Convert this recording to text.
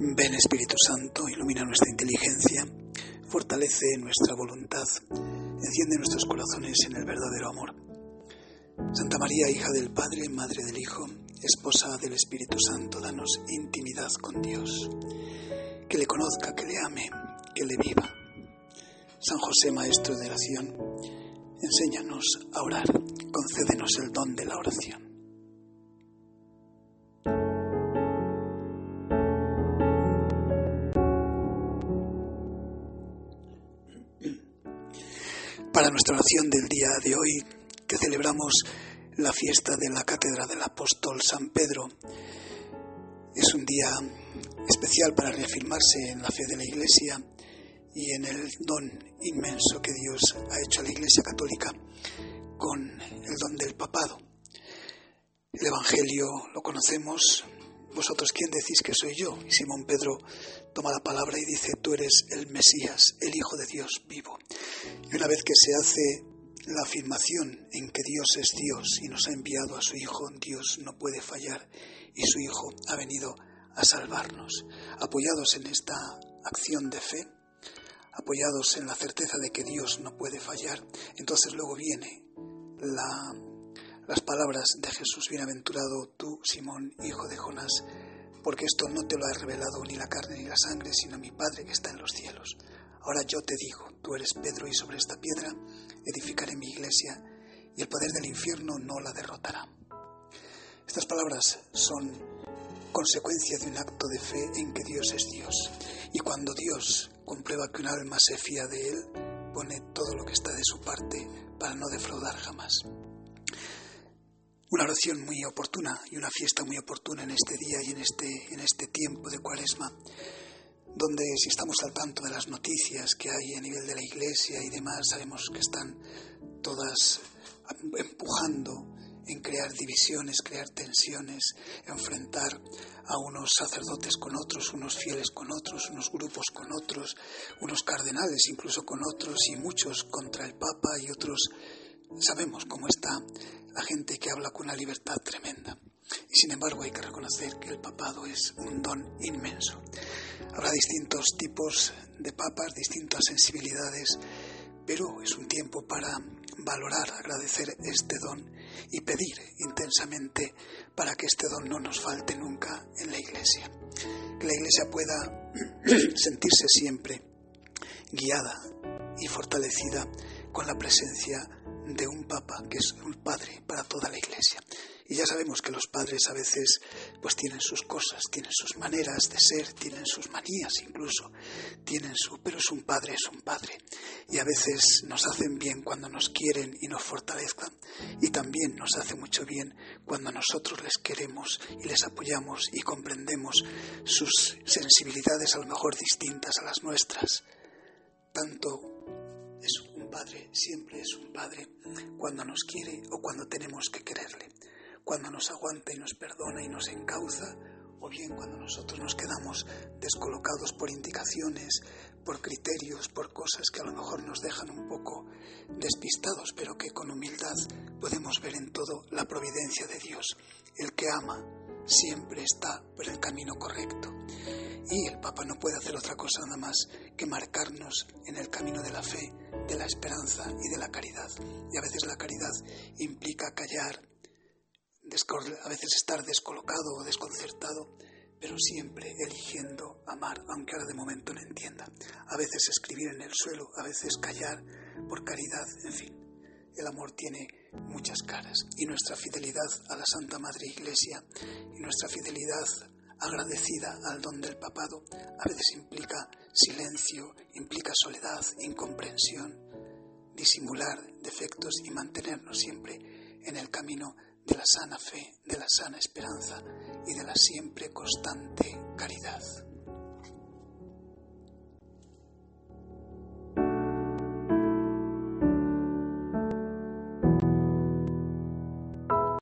Ven Espíritu Santo, ilumina nuestra inteligencia, fortalece nuestra voluntad, enciende nuestros corazones en el verdadero amor. Santa María, hija del Padre, Madre del Hijo, esposa del Espíritu Santo, danos intimidad con Dios, que le conozca, que le ame, que le viva. San José, Maestro de oración, enséñanos a orar, concédenos el don de la oración. Para nuestra oración del día de hoy, que celebramos la fiesta de la Cátedra del Apóstol San Pedro, es un día especial para reafirmarse en la fe de la Iglesia y en el don inmenso que Dios ha hecho a la Iglesia Católica con el don del papado. El Evangelio lo conocemos. ¿Vosotros quién decís que soy yo? Y Simón Pedro toma la palabra y dice, tú eres el Mesías, el Hijo de Dios vivo. Y una vez que se hace la afirmación en que Dios es Dios y nos ha enviado a su Hijo, Dios no puede fallar y su Hijo ha venido a salvarnos. Apoyados en esta acción de fe, apoyados en la certeza de que Dios no puede fallar, entonces luego viene las palabras de Jesús, bienaventurado tú, Simón, hijo de Jonás, porque esto no te lo ha revelado ni la carne ni la sangre, sino mi Padre que está en los cielos. Ahora yo te digo, tú eres Pedro y sobre esta piedra edificaré mi iglesia y el poder del infierno no la derrotará. Estas palabras son consecuencia de un acto de fe en que Dios es Dios. Y cuando Dios comprueba que un alma se fía de Él, pone todo lo que está de su parte para no defraudar jamás. Una oración muy oportuna y una fiesta muy oportuna en este día y en este, en este tiempo de cuaresma, donde si estamos al tanto de las noticias que hay a nivel de la iglesia y demás, sabemos que están todas empujando en crear divisiones, crear tensiones, enfrentar a unos sacerdotes con otros, unos fieles con otros, unos grupos con otros, unos cardenales incluso con otros y muchos contra el Papa y otros. Sabemos cómo está la gente que habla con una libertad tremenda. Y sin embargo hay que reconocer que el papado es un don inmenso. Habrá distintos tipos de papas, distintas sensibilidades, pero es un tiempo para valorar, agradecer este don y pedir intensamente para que este don no nos falte nunca en la Iglesia. Que la Iglesia pueda sentirse siempre guiada y fortalecida con la presencia de un Papa que es un Padre para toda la Iglesia. Y ya sabemos que los padres a veces pues tienen sus cosas, tienen sus maneras de ser, tienen sus manías incluso, tienen su, pero es un padre, es un padre. Y a veces nos hacen bien cuando nos quieren y nos fortalezcan. Y también nos hace mucho bien cuando nosotros les queremos y les apoyamos y comprendemos sus sensibilidades a lo mejor distintas a las nuestras. Tanto es un padre, siempre es un padre cuando nos quiere o cuando tenemos que quererle cuando nos aguanta y nos perdona y nos encauza, o bien cuando nosotros nos quedamos descolocados por indicaciones, por criterios, por cosas que a lo mejor nos dejan un poco despistados, pero que con humildad podemos ver en todo la providencia de Dios. El que ama siempre está por el camino correcto. Y el Papa no puede hacer otra cosa nada más que marcarnos en el camino de la fe, de la esperanza y de la caridad. Y a veces la caridad implica callar, a veces estar descolocado o desconcertado, pero siempre eligiendo amar, aunque ahora de momento no entienda. A veces escribir en el suelo, a veces callar por caridad, en fin. El amor tiene muchas caras y nuestra fidelidad a la Santa Madre Iglesia y nuestra fidelidad agradecida al don del papado a veces implica silencio, implica soledad, incomprensión, disimular defectos y mantenernos siempre en el camino de la sana fe, de la sana esperanza y de la siempre constante caridad.